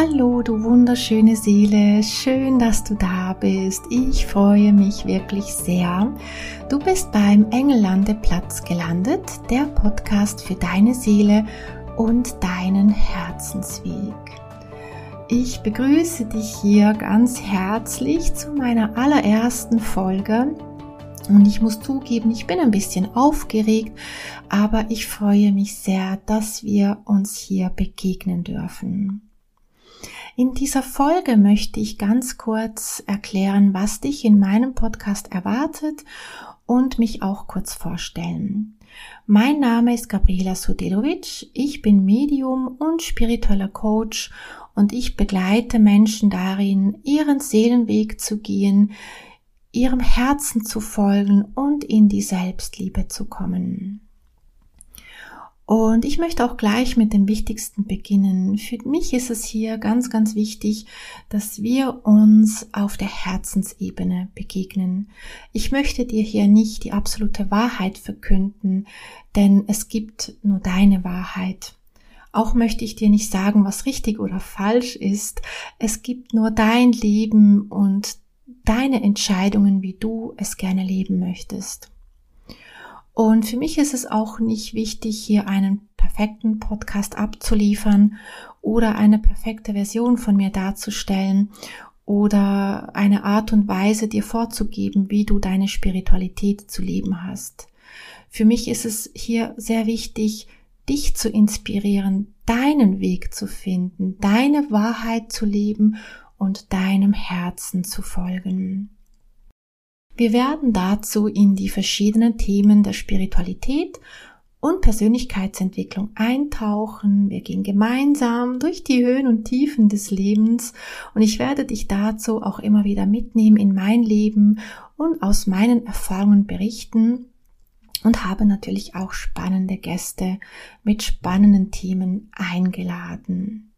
Hallo, du wunderschöne Seele, schön, dass du da bist. Ich freue mich wirklich sehr. Du bist beim Engellandeplatz gelandet, der Podcast für deine Seele und deinen Herzensweg. Ich begrüße dich hier ganz herzlich zu meiner allerersten Folge. Und ich muss zugeben, ich bin ein bisschen aufgeregt, aber ich freue mich sehr, dass wir uns hier begegnen dürfen. In dieser Folge möchte ich ganz kurz erklären, was dich in meinem Podcast erwartet und mich auch kurz vorstellen. Mein Name ist Gabriela Sudelovic, ich bin Medium und spiritueller Coach und ich begleite Menschen darin, ihren Seelenweg zu gehen, ihrem Herzen zu folgen und in die Selbstliebe zu kommen. Und ich möchte auch gleich mit dem Wichtigsten beginnen. Für mich ist es hier ganz, ganz wichtig, dass wir uns auf der Herzensebene begegnen. Ich möchte dir hier nicht die absolute Wahrheit verkünden, denn es gibt nur deine Wahrheit. Auch möchte ich dir nicht sagen, was richtig oder falsch ist. Es gibt nur dein Leben und deine Entscheidungen, wie du es gerne leben möchtest. Und für mich ist es auch nicht wichtig, hier einen perfekten Podcast abzuliefern oder eine perfekte Version von mir darzustellen oder eine Art und Weise dir vorzugeben, wie du deine Spiritualität zu leben hast. Für mich ist es hier sehr wichtig, dich zu inspirieren, deinen Weg zu finden, deine Wahrheit zu leben und deinem Herzen zu folgen. Wir werden dazu in die verschiedenen Themen der Spiritualität und Persönlichkeitsentwicklung eintauchen. Wir gehen gemeinsam durch die Höhen und Tiefen des Lebens und ich werde dich dazu auch immer wieder mitnehmen in mein Leben und aus meinen Erfahrungen berichten und habe natürlich auch spannende Gäste mit spannenden Themen eingeladen.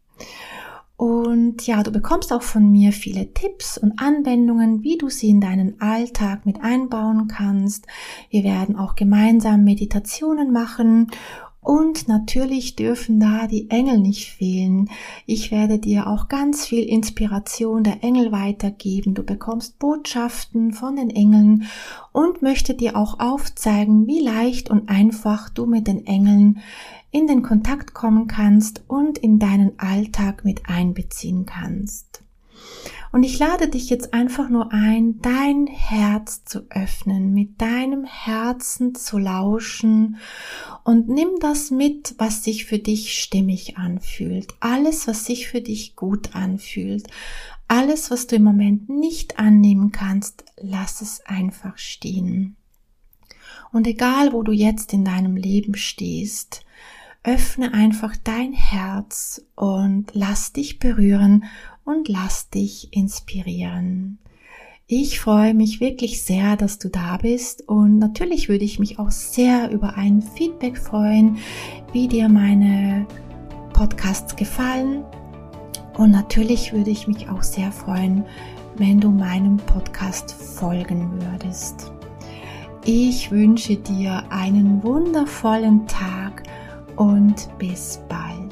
Und ja, du bekommst auch von mir viele Tipps und Anwendungen, wie du sie in deinen Alltag mit einbauen kannst. Wir werden auch gemeinsam Meditationen machen und natürlich dürfen da die Engel nicht fehlen. Ich werde dir auch ganz viel Inspiration der Engel weitergeben. Du bekommst Botschaften von den Engeln und möchte dir auch aufzeigen, wie leicht und einfach du mit den Engeln in den Kontakt kommen kannst und in deinen Alltag mit einbeziehen kannst. Und ich lade dich jetzt einfach nur ein, dein Herz zu öffnen, mit deinem Herzen zu lauschen und nimm das mit, was sich für dich stimmig anfühlt. Alles, was sich für dich gut anfühlt. Alles, was du im Moment nicht annehmen kannst, lass es einfach stehen. Und egal, wo du jetzt in deinem Leben stehst, öffne einfach dein Herz und lass dich berühren und lass dich inspirieren. Ich freue mich wirklich sehr, dass du da bist und natürlich würde ich mich auch sehr über ein Feedback freuen, wie dir meine Podcasts gefallen. Und natürlich würde ich mich auch sehr freuen, wenn du meinem Podcast folgen würdest. Ich wünsche dir einen wundervollen Tag und bis bald.